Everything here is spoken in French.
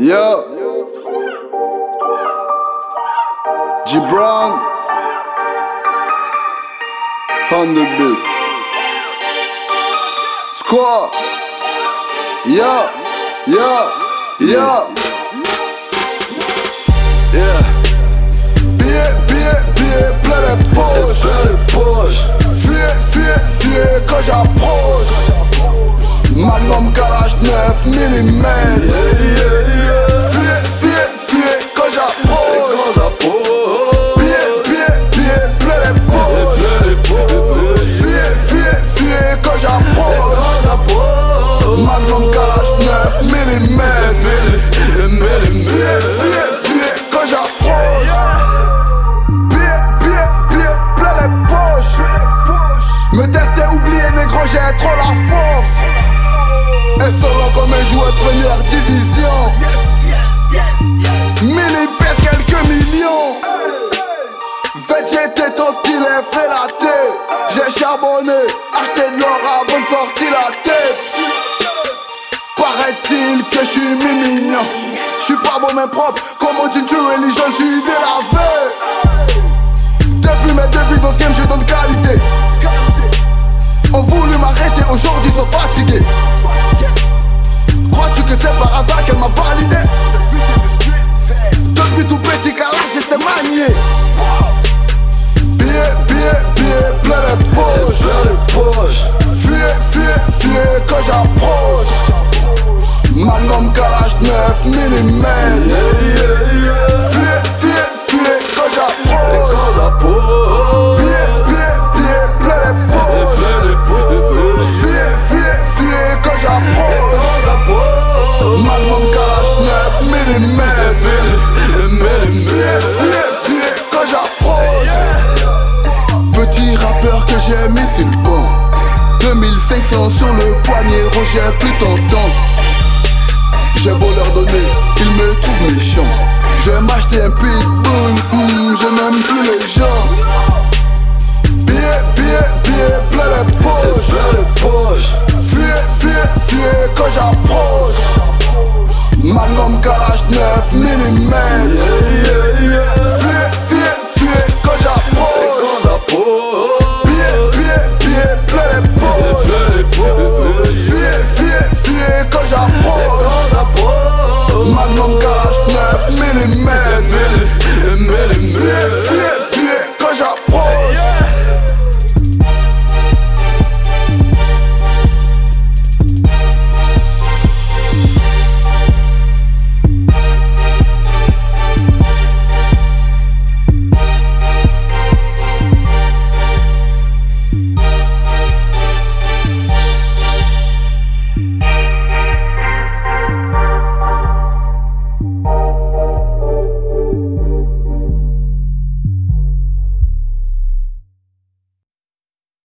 Yo. G Brown. On the beat. Squad. Yo. Yo. Yo. Yeah, Billet, billet, billet, plein les poches. plein les poches. Fuyer, fuyer, fuyer quand j'approche. Magnum Kalash 9 mm. Yeah, yeah, yeah. Me tester, oublier, négro, j'ai trop la force. Et solo comme un joueur de première division. Mille pèse quelques millions. Fait j'étais ton style et fait la tête. J'ai charbonné, acheté de l'or avant de sortir la tête. Paraît-il que je suis mignon. Je suis pas bon mais propre, comme dit tu religion, je suis délavé. Depuis fatigués. Crois-tu que c'est par hasard qu'elle m'a validé? Depuis tout petit calage, je sais manier. Billet, billet, billet, plein les poches. Fuyer, fuyer, fuyer quand j'approche. Magnum Kalash 9 mm. peur que j'ai aimé, c'est le temps. 2500 sur le poignet, Roger plus tentant. J'ai beau leur donner, ils me trouvent méchant. Je vais m'acheter un pitbull, mm, je n'aime plus les gens. Billet, billet, billet, plein les poches. Fuyez, fuyez, fuyez quand j'approche. Magnum garage 9 mm. Minute Man.